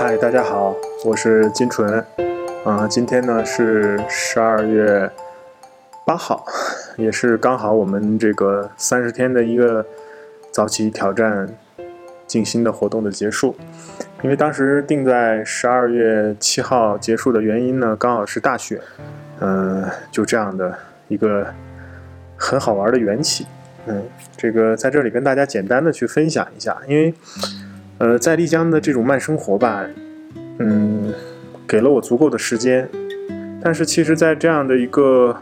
嗨，大家好，我是金纯，啊、今天呢是十二月八号，也是刚好我们这个三十天的一个早起挑战静心的活动的结束。因为当时定在十二月七号结束的原因呢，刚好是大雪，嗯、就这样的一个很好玩的缘起。嗯，这个在这里跟大家简单的去分享一下，因为呃，在丽江的这种慢生活吧，嗯，给了我足够的时间，但是其实，在这样的一个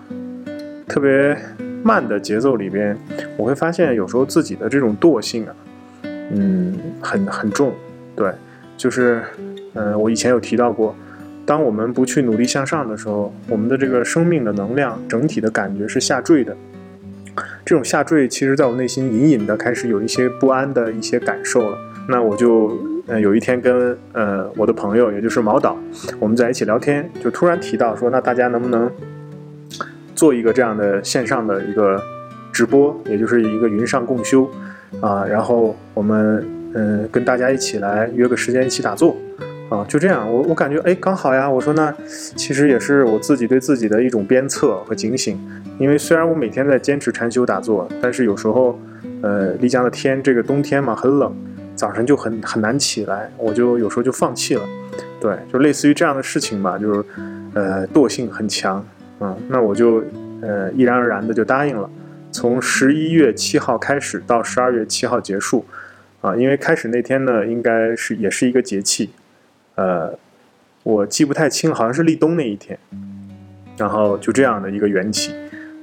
特别慢的节奏里边，我会发现有时候自己的这种惰性啊，嗯，很很重，对，就是，呃，我以前有提到过，当我们不去努力向上的时候，我们的这个生命的能量整体的感觉是下坠的。这种下坠，其实在我内心隐隐的开始有一些不安的一些感受了。那我就呃有一天跟呃我的朋友，也就是毛导，我们在一起聊天，就突然提到说，那大家能不能做一个这样的线上的一个直播，也就是一个云上共修啊，然后我们嗯、跟大家一起来约个时间一起打坐啊，就这样，我我感觉哎刚好呀，我说那其实也是我自己对自己的一种鞭策和警醒，因为虽然我每天在坚持禅修打坐，但是有时候呃丽江的天这个冬天嘛很冷。早晨就很很难起来，我就有时候就放弃了，对，就类似于这样的事情吧，就是呃惰性很强，嗯，那我就呃毅然而然的就答应了，从十一月七号开始到十二月七号结束，啊，因为开始那天呢应该是也是一个节气，呃，我记不太清，好像是立冬那一天，然后就这样的一个缘起，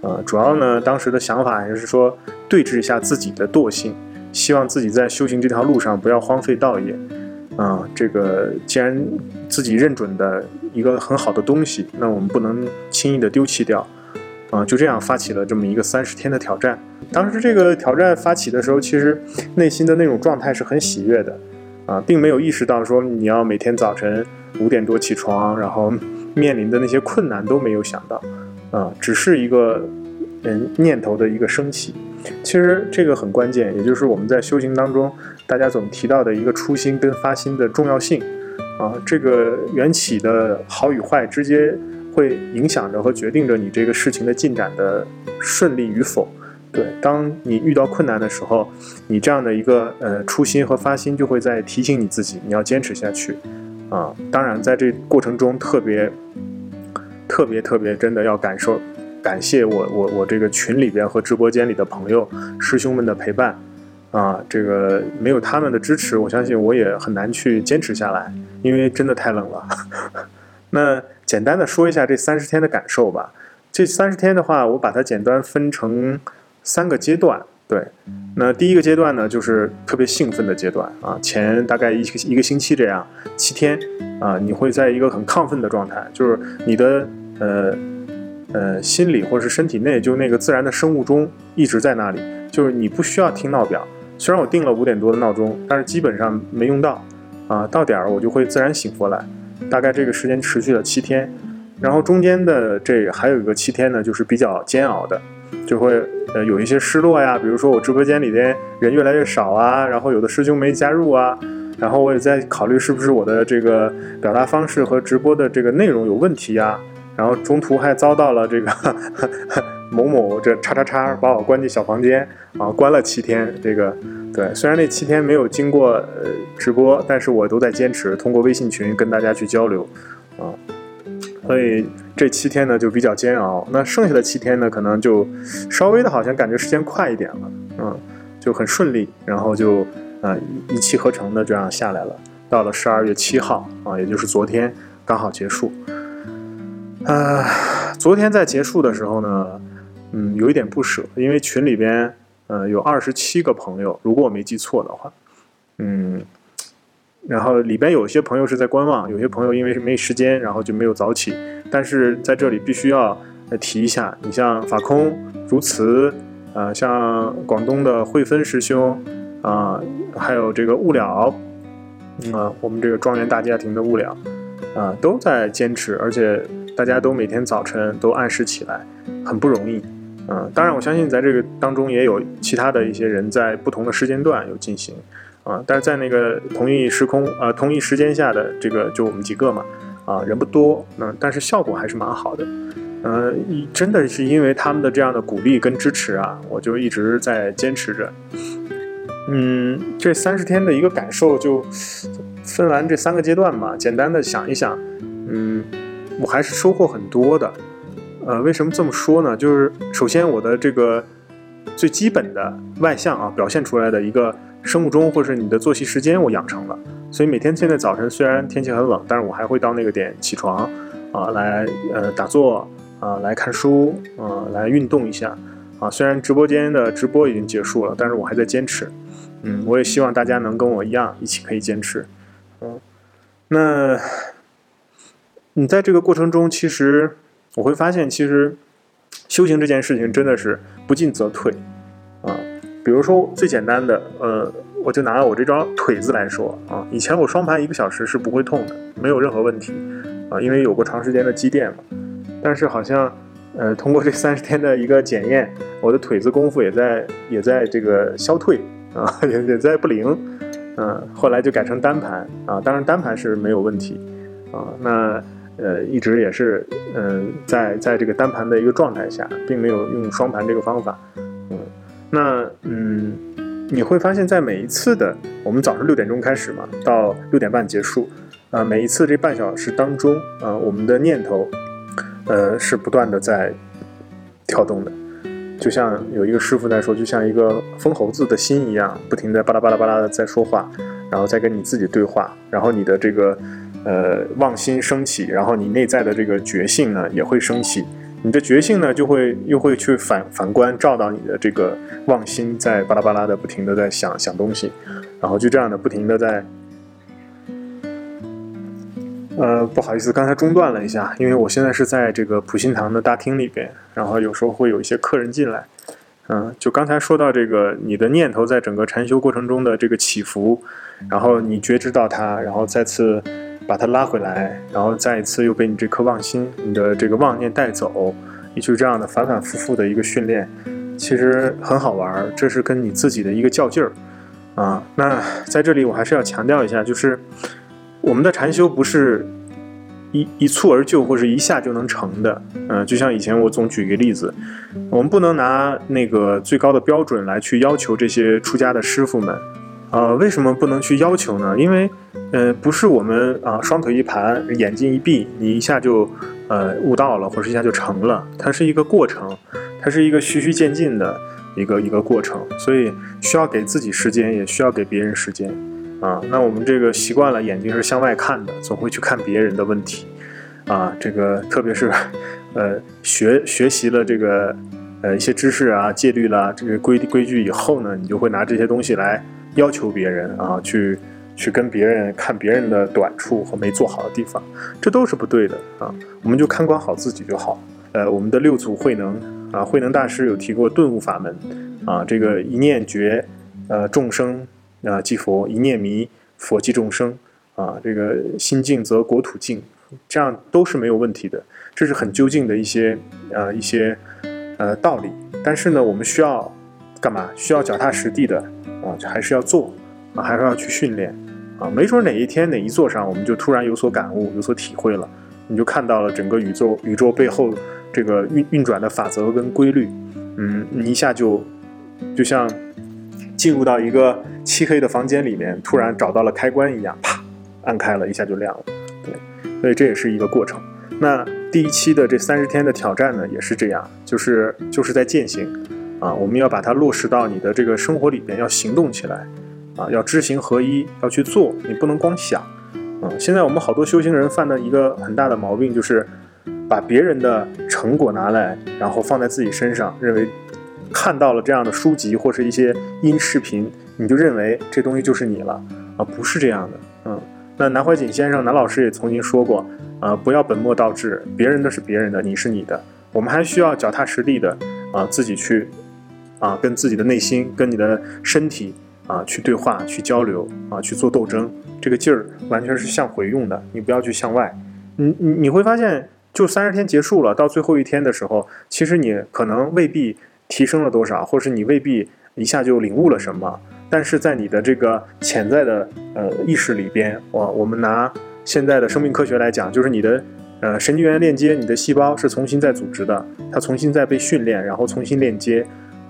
呃，主要呢当时的想法还是说对峙一下自己的惰性。希望自己在修行这条路上不要荒废道业，啊，这个既然自己认准的一个很好的东西，那我们不能轻易的丢弃掉，啊，就这样发起了这么一个三十天的挑战。当时这个挑战发起的时候，其实内心的那种状态是很喜悦的，啊，并没有意识到说你要每天早晨五点多起床，然后面临的那些困难都没有想到，啊，只是一个嗯念头的一个升起。其实这个很关键，也就是我们在修行当中，大家总提到的一个初心跟发心的重要性啊。这个缘起的好与坏，直接会影响着和决定着你这个事情的进展的顺利与否。对，当你遇到困难的时候，你这样的一个呃初心和发心就会在提醒你自己，你要坚持下去啊。当然，在这过程中特别特别特别真的要感受。感谢我我我这个群里边和直播间里的朋友师兄们的陪伴，啊，这个没有他们的支持，我相信我也很难去坚持下来，因为真的太冷了。那简单的说一下这三十天的感受吧。这三十天的话，我把它简单分成三个阶段。对，那第一个阶段呢，就是特别兴奋的阶段啊，前大概一个一个星期这样，七天啊，你会在一个很亢奋的状态，就是你的呃。呃，心理或者是身体内，就那个自然的生物钟一直在那里，就是你不需要听闹表。虽然我定了五点多的闹钟，但是基本上没用到，啊，到点儿我就会自然醒过来。大概这个时间持续了七天，然后中间的这还有一个七天呢，就是比较煎熬的，就会呃有一些失落呀，比如说我直播间里边人越来越少啊，然后有的师兄没加入啊，然后我也在考虑是不是我的这个表达方式和直播的这个内容有问题呀。然后中途还遭到了这个 某某这叉叉叉把我关进小房间啊，关了七天。这个对，虽然那七天没有经过呃直播，但是我都在坚持通过微信群跟大家去交流啊。所以这七天呢就比较煎熬，那剩下的七天呢可能就稍微的好像感觉时间快一点了，嗯，就很顺利，然后就啊一气呵成的这样下来了。到了十二月七号啊，也就是昨天刚好结束。啊、呃，昨天在结束的时候呢，嗯，有一点不舍，因为群里边，呃，有二十七个朋友，如果我没记错的话，嗯，然后里边有些朋友是在观望，有些朋友因为是没时间，然后就没有早起。但是在这里必须要提一下，你像法空、如慈，呃，像广东的慧芬师兄，啊、还有这个物了，啊、我们这个庄园大家庭的物了，啊、都在坚持，而且。大家都每天早晨都按时起来，很不容易，嗯，当然我相信在这个当中也有其他的一些人在不同的时间段有进行，啊，但是在那个同一时空呃同一时间下的这个就我们几个嘛，啊人不多，嗯，但是效果还是蛮好的，呃，真的是因为他们的这样的鼓励跟支持啊，我就一直在坚持着。嗯，这三十天的一个感受就分完这三个阶段嘛，简单的想一想，嗯，我还是收获很多的。呃，为什么这么说呢？就是首先我的这个最基本的外向啊表现出来的一个生物钟或者是你的作息时间我养成了，所以每天现在早晨虽然天气很冷，但是我还会到那个点起床啊来呃打坐啊来看书啊来运动一下啊。虽然直播间的直播已经结束了，但是我还在坚持。嗯，我也希望大家能跟我一样，一起可以坚持。嗯，那你在这个过程中，其实我会发现，其实修行这件事情真的是不进则退啊。比如说最简单的，呃，我就拿我这张腿子来说啊，以前我双盘一个小时是不会痛的，没有任何问题啊，因为有过长时间的积淀嘛。但是好像，呃，通过这三十天的一个检验，我的腿子功夫也在也在这个消退。啊，也也在不灵，嗯，后来就改成单盘啊，当然单盘是没有问题啊，那呃一直也是嗯在在这个单盘的一个状态下，并没有用双盘这个方法，嗯，那嗯你会发现在每一次的我们早上六点钟开始嘛，到六点半结束，啊，每一次这半小时当中啊，我们的念头呃是不断的在跳动的。就像有一个师傅在说，就像一个疯猴子的心一样，不停的巴拉巴拉巴拉的在说话，然后再跟你自己对话，然后你的这个呃妄心升起，然后你内在的这个觉性呢也会升起，你的觉性呢就会又会去反反观照到你的这个妄心在巴拉巴拉的不停的在想想东西，然后就这样的不停的在。呃，不好意思，刚才中断了一下，因为我现在是在这个普心堂的大厅里边，然后有时候会有一些客人进来。嗯，就刚才说到这个，你的念头在整个禅修过程中的这个起伏，然后你觉知到它，然后再次把它拉回来，然后再一次又被你这颗妄心、你的这个妄念带走，你就这样的反反复复的一个训练，其实很好玩儿。这是跟你自己的一个较劲儿啊。那在这里我还是要强调一下，就是。我们的禅修不是一一蹴而就，或者一下就能成的。嗯，就像以前我总举一个例子，我们不能拿那个最高的标准来去要求这些出家的师傅们。呃，为什么不能去要求呢？因为，呃，不是我们啊双腿一盘，眼睛一闭，你一下就呃悟到了，或者一下就成了。它是一个过程，它是一个循序渐进的一个一个过程，所以需要给自己时间，也需要给别人时间。啊，那我们这个习惯了，眼睛是向外看的，总会去看别人的问题，啊，这个特别是，呃，学学习了这个，呃，一些知识啊、戒律啦、这个规规矩以后呢，你就会拿这些东西来要求别人啊，去去跟别人看别人的短处和没做好的地方，这都是不对的啊。我们就看管好自己就好。呃，我们的六祖慧能啊，慧能大师有提过顿悟法门，啊，这个一念觉，呃，众生。啊，即佛一念迷，佛即众生。啊，这个心静则国土静，这样都是没有问题的。这是很究竟的一些呃一些呃道理。但是呢，我们需要干嘛？需要脚踏实地的啊，就还是要做啊，还是要去训练啊。没准哪一天哪一座上，我们就突然有所感悟，有所体会了，你就看到了整个宇宙宇宙背后这个运运转的法则跟规律。嗯，你一下就就像。进入到一个漆黑的房间里面，突然找到了开关一样，啪，按开了一下就亮了。对，所以这也是一个过程。那第一期的这三十天的挑战呢，也是这样，就是就是在践行啊，我们要把它落实到你的这个生活里边，要行动起来啊，要知行合一，要去做，你不能光想。啊，现在我们好多修行人犯的一个很大的毛病，就是把别人的成果拿来，然后放在自己身上，认为。看到了这样的书籍或是一些音视频，你就认为这东西就是你了啊？不是这样的，嗯。那南怀瑾先生、南老师也曾经说过，啊，不要本末倒置，别人的是别人的，你是你的。我们还需要脚踏实地的啊，自己去啊，跟自己的内心、跟你的身体啊去对话、去交流啊，去做斗争。这个劲儿完全是向回用的，你不要去向外。你你你会发现，就三十天结束了，到最后一天的时候，其实你可能未必。提升了多少，或是你未必一下就领悟了什么，但但是在你的这个潜在的呃意识里边，我我们拿现在的生命科学来讲，就是你的呃神经元链接，你的细胞是重新在组织的，它重新在被训练，然后重新链接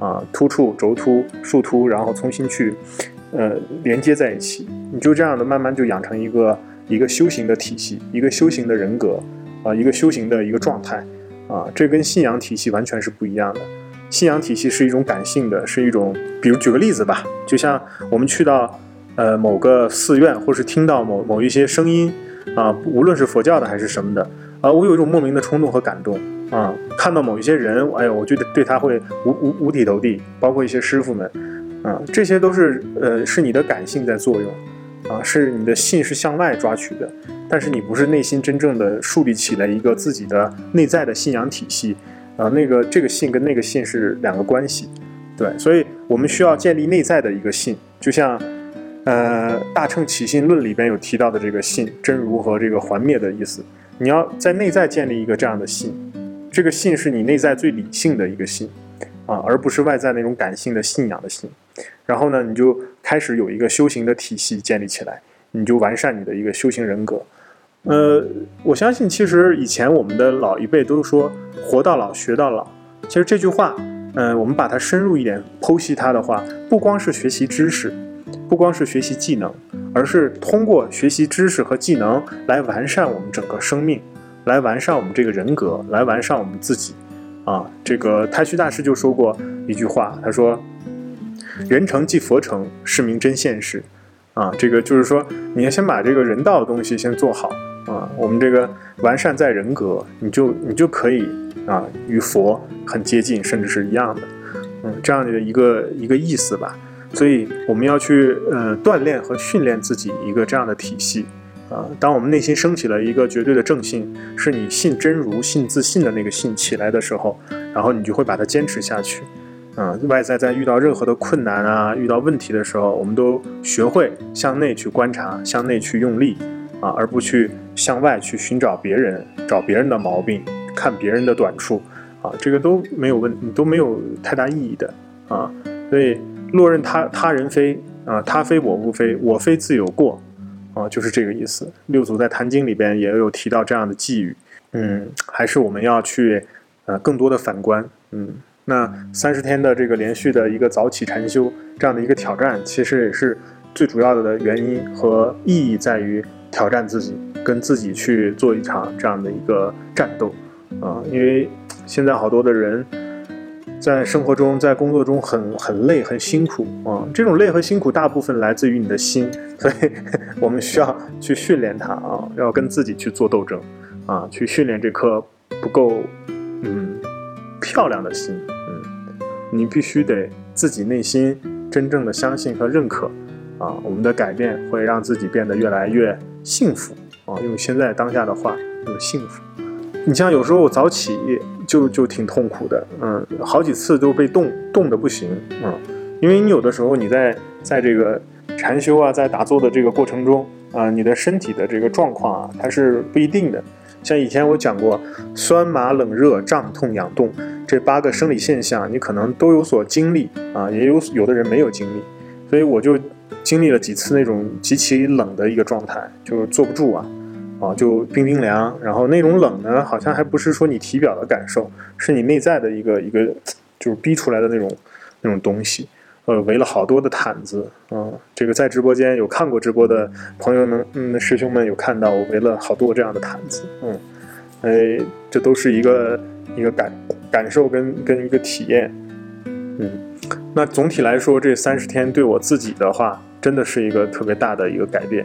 啊突触、轴突、树突，然后重新去呃连接在一起，你就这样的慢慢就养成一个一个修行的体系，一个修行的人格啊，一个修行的一个状态啊，这跟信仰体系完全是不一样的。信仰体系是一种感性的，是一种，比如举个例子吧，就像我们去到呃某个寺院，或是听到某某一些声音啊，无论是佛教的还是什么的，啊，我有一种莫名的冲动和感动啊，看到某一些人，哎呦，我觉得对他会五五五体投地，包括一些师傅们，啊，这些都是呃是你的感性在作用，啊，是你的信是向外抓取的，但是你不是内心真正的树立起来一个自己的内在的信仰体系。啊，那个这个信跟那个信是两个关系，对，所以我们需要建立内在的一个信，就像，呃，《大乘起信论》里边有提到的这个信真如和这个还灭的意思，你要在内在建立一个这样的信，这个信是你内在最理性的一个信，啊，而不是外在那种感性的信仰的信，然后呢，你就开始有一个修行的体系建立起来，你就完善你的一个修行人格。呃，我相信其实以前我们的老一辈都说“活到老，学到老”。其实这句话，嗯，我们把它深入一点剖析它的话，不光是学习知识，不光是学习技能，而是通过学习知识和技能来完善我们整个生命，来完善我们这个人格，来完善我们自己。啊，这个太虚大师就说过一句话，他说：“人成即佛成，是名真现实。”啊，这个就是说，你要先把这个人道的东西先做好。啊，我们这个完善在人格，你就你就可以啊，与佛很接近，甚至是一样的，嗯，这样的一个一个意思吧。所以我们要去呃锻炼和训练自己一个这样的体系啊。当我们内心升起了一个绝对的正信，是你信真如、信自信的那个信起来的时候，然后你就会把它坚持下去。嗯，外在在遇到任何的困难啊、遇到问题的时候，我们都学会向内去观察，向内去用力。啊，而不去向外去寻找别人，找别人的毛病，看别人的短处，啊，这个都没有问，都没有太大意义的啊。所以，落任他他人非啊，他非我不非，我非自有过，啊，就是这个意思。六祖在《坛经》里边也有提到这样的寄语，嗯，还是我们要去呃更多的反观，嗯，那三十天的这个连续的一个早起禅修这样的一个挑战，其实也是最主要的原因和意义在于。挑战自己，跟自己去做一场这样的一个战斗，啊，因为现在好多的人在生活中、在工作中很很累、很辛苦啊，这种累和辛苦大部分来自于你的心，所以 我们需要去训练它啊，要跟自己去做斗争啊，去训练这颗不够嗯漂亮的心，嗯，你必须得自己内心真正的相信和认可啊，我们的改变会让自己变得越来越。幸福啊，用现在当下的话，就是幸福。你像有时候我早起就就挺痛苦的，嗯，好几次都被冻冻得不行，嗯，因为你有的时候你在在这个禅修啊，在打坐的这个过程中啊，你的身体的这个状况啊，它是不一定的。像以前我讲过，酸麻冷热胀痛痒动这八个生理现象，你可能都有所经历啊，也有有的人没有经历，所以我就。经历了几次那种极其冷的一个状态，就坐不住啊，啊，就冰冰凉。然后那种冷呢，好像还不是说你体表的感受，是你内在的一个一个，就是逼出来的那种那种东西。呃，围了好多的毯子，啊，这个在直播间有看过直播的朋友们，嗯，师兄们有看到我围了好多这样的毯子，嗯，哎，这都是一个一个感感受跟跟一个体验，嗯，那总体来说这三十天对我自己的话。真的是一个特别大的一个改变，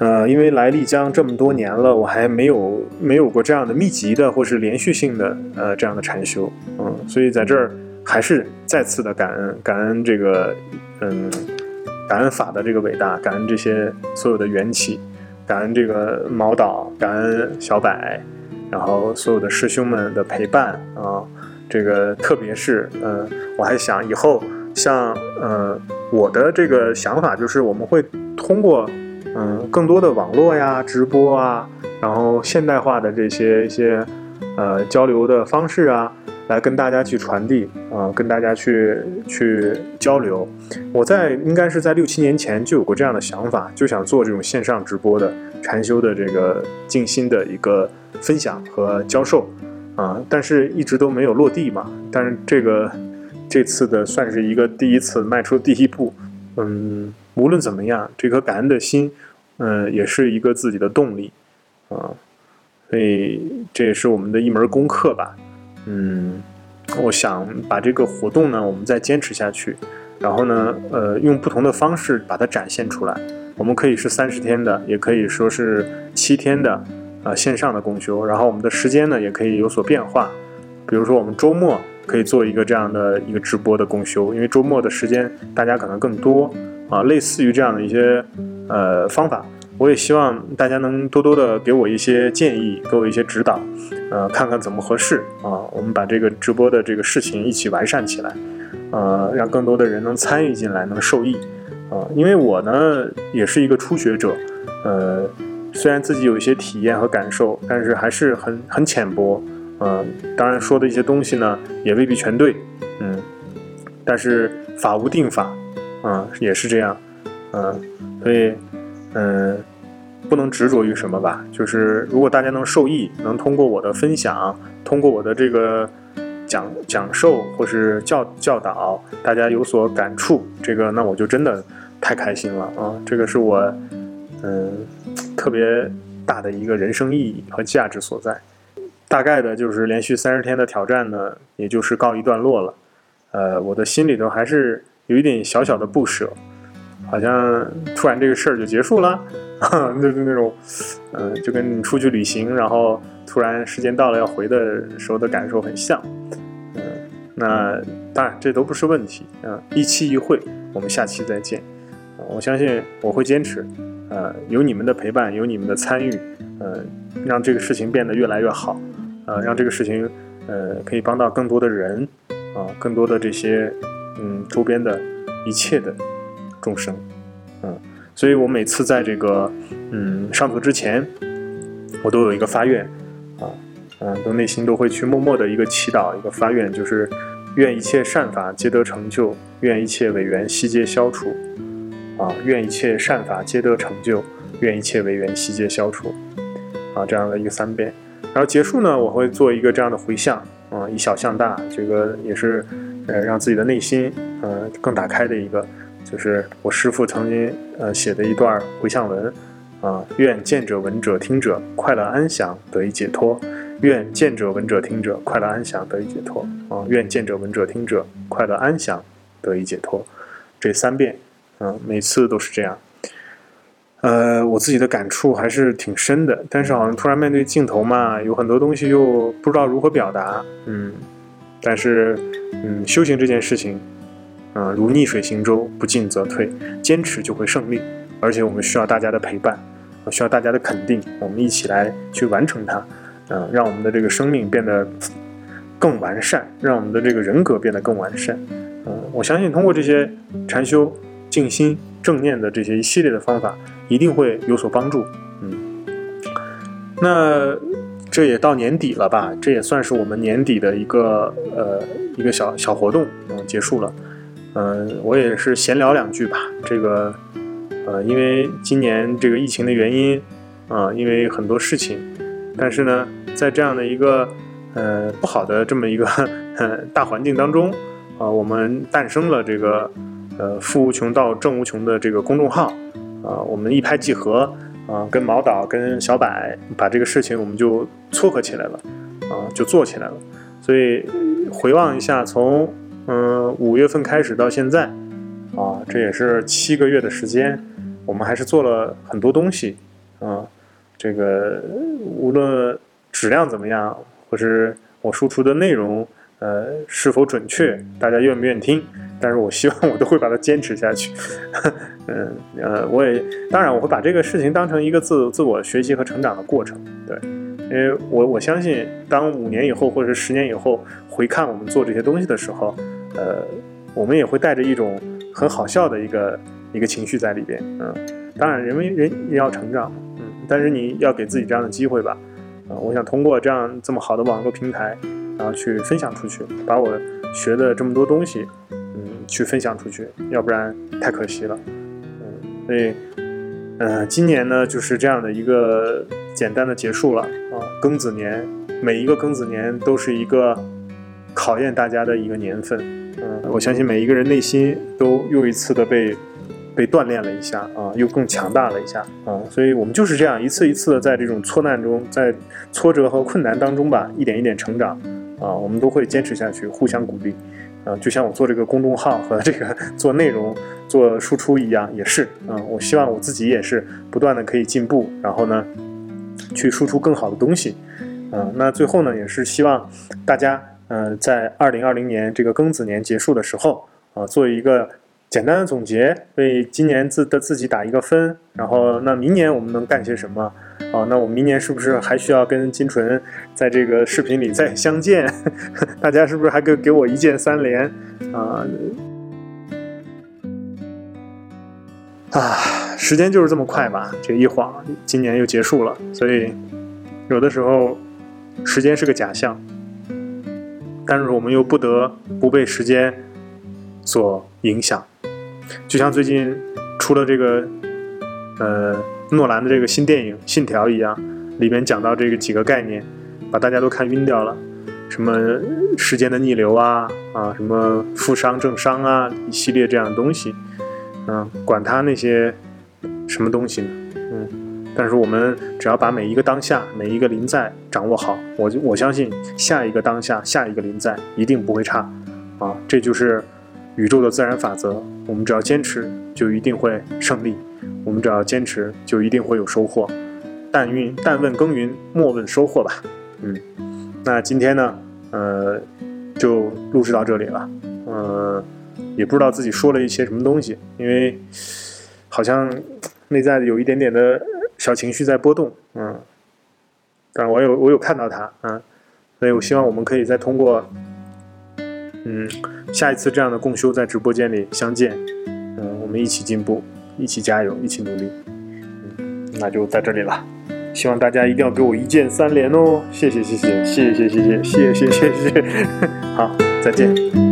呃，因为来丽江这么多年了，我还没有没有过这样的密集的或是连续性的呃这样的禅修，嗯，所以在这儿还是再次的感恩感恩这个嗯感恩法的这个伟大，感恩这些所有的缘起，感恩这个毛导，感恩小柏，然后所有的师兄们的陪伴啊，这个特别是嗯，我还想以后像呃。我的这个想法就是，我们会通过嗯更多的网络呀、直播啊，然后现代化的这些一些呃交流的方式啊，来跟大家去传递啊，跟大家去去交流。我在应该是在六七年前就有过这样的想法，就想做这种线上直播的禅修的这个静心的一个分享和教授啊，但是一直都没有落地嘛。但是这个这次的算是一个第一次迈出第一步，嗯，无论怎么样，这颗感恩的心，嗯，也是一个自己的动力啊。所以这也是我们的一门功课吧，嗯，我想把这个活动呢，我们再坚持下去，然后呢，呃，用不同的方式把它展现出来。我们可以是三十天的，也可以说是七天的，呃，线上的共修。然后我们的时间呢，也可以有所变化。比如说，我们周末可以做一个这样的一个直播的共修，因为周末的时间大家可能更多啊，类似于这样的一些呃方法。我也希望大家能多多的给我一些建议，给我一些指导，呃，看看怎么合适啊。我们把这个直播的这个事情一起完善起来，呃，让更多的人能参与进来，能受益啊。因为我呢也是一个初学者，呃，虽然自己有一些体验和感受，但是还是很很浅薄，嗯，当然说的一些东西呢也未必全对，嗯，但是法无定法，啊，也是这样，嗯，所以，嗯。不能执着于什么吧，就是如果大家能受益，能通过我的分享，通过我的这个讲讲授或是教教导，大家有所感触，这个那我就真的太开心了啊！这个是我嗯特别大的一个人生意义和价值所在。大概的就是连续三十天的挑战呢，也就是告一段落了。呃，我的心里头还是有一点小小的不舍，好像突然这个事儿就结束了。就是那种，嗯，就跟你出去旅行，然后突然时间到了要回的时候的感受很像，嗯，那当然这都不是问题，啊，一期一会，我们下期再见，我相信我会坚持，呃，有你们的陪伴，有你们的参与，呃，让这个事情变得越来越好，呃，让这个事情，呃，可以帮到更多的人，啊，更多的这些，嗯，周边的一切的众生，嗯。所以我每次在这个嗯上座之前，我都有一个发愿，啊，嗯，都内心都会去默默的一个祈祷，一个发愿，就是愿一切善法皆得成就，愿一切违缘悉皆消除，啊，愿一切善法皆得成就，愿一切违缘悉皆消除，啊，这样的一个三遍。然后结束呢，我会做一个这样的回向，啊，以小向大，这个也是呃让自己的内心呃更打开的一个。就是我师父曾经呃写的一段回向文，啊，愿见者闻者听者快乐安详得以解脱，愿见者闻者听者快乐安详得以解脱，啊，愿见者闻者听者快乐安详得以解脱，这三遍，嗯，每次都是这样，呃，我自己的感触还是挺深的，但是好像突然面对镜头嘛，有很多东西又不知道如何表达，嗯，但是嗯，修行这件事情。嗯，如逆水行舟，不进则退，坚持就会胜利。而且我们需要大家的陪伴，需要大家的肯定，我们一起来去完成它。嗯，让我们的这个生命变得更完善，让我们的这个人格变得更完善。嗯，我相信通过这些禅修、静心、正念的这些一系列的方法，一定会有所帮助。嗯，那这也到年底了吧？这也算是我们年底的一个呃一个小小活动，嗯，结束了。嗯，我也是闲聊两句吧。这个，呃，因为今年这个疫情的原因，啊，因为很多事情，但是呢，在这样的一个呃不好的这么一个大环境当中，啊，我们诞生了这个呃“富无穷到正无穷”的这个公众号，啊，我们一拍即合，啊，跟毛导、跟小柏把这个事情我们就撮合起来了，啊，就做起来了。所以回望一下，从嗯，五月份开始到现在，啊，这也是七个月的时间，我们还是做了很多东西，啊，这个无论质量怎么样，或是我输出的内容，呃，是否准确，大家愿不愿意听，但是我希望我都会把它坚持下去，嗯，呃，我也当然我会把这个事情当成一个自自我学习和成长的过程，对。因为我我相信，当五年以后或者是十年以后回看我们做这些东西的时候，呃，我们也会带着一种很好笑的一个一个情绪在里边。嗯，当然，人为人也要成长，嗯，但是你要给自己这样的机会吧。啊，我想通过这样这么好的网络平台，然后去分享出去，把我学的这么多东西，去分享出去，要不然太可惜了，嗯，所以，嗯，今年呢就是这样的一个简单的结束了。啊，庚子年，每一个庚子年都是一个考验大家的一个年份，嗯，我相信每一个人内心都又一次的被。被锻炼了一下啊，又更强大了一下。啊，所以我们就是这样一次一次的在这种挫难中，在挫折和困难当中吧，一点一点成长。啊，我们都会坚持下去，互相鼓励。啊，就像我做这个公众号和这个 做内容、做输出一样，也是啊，我希望我自己也是不断的可以进步，然后呢，去输出更好的东西啊，那最后呢，也是希望大家嗯，在二零二零年这个庚子年结束的时候啊，做一个。简单的总结，为今年自的自己打一个分，然后那明年我们能干些什么？哦，那我们明年是不是还需要跟金纯在这个视频里再相见？大家是不是还给给我一键三连？啊啊，时间就是这么快吧，这一晃，今年又结束了。所以有的时候时间是个假象，但是我们又不得不被时间所影响。就像最近出了这个，呃，诺兰的这个新电影《信条》一样，里面讲到这个几个概念，把大家都看晕掉了，什么时间的逆流啊，啊，什么负伤正伤啊，一系列这样的东西，嗯，管他那些什么东西呢，嗯，但是我们只要把每一个当下、每一个临在掌握好，我我相信下一个当下、下一个临在一定不会差，啊，这就是宇宙的自然法则。我们只要坚持，就一定会胜利；我们只要坚持，就一定会有收获。但运但问耕耘，莫问收获吧。嗯，那今天呢，呃，就录制到这里了。呃，也不知道自己说了一些什么东西，因为好像内在有一点点的小情绪在波动。嗯，但我有我有看到它，嗯，所以我希望我们可以再通过。嗯，下一次这样的共修在直播间里相见，嗯，我们一起进步，一起加油，一起努力，嗯，那就在这里了，希望大家一定要给我一键三连哦，谢谢谢谢谢谢谢谢谢谢谢谢谢，好，再见。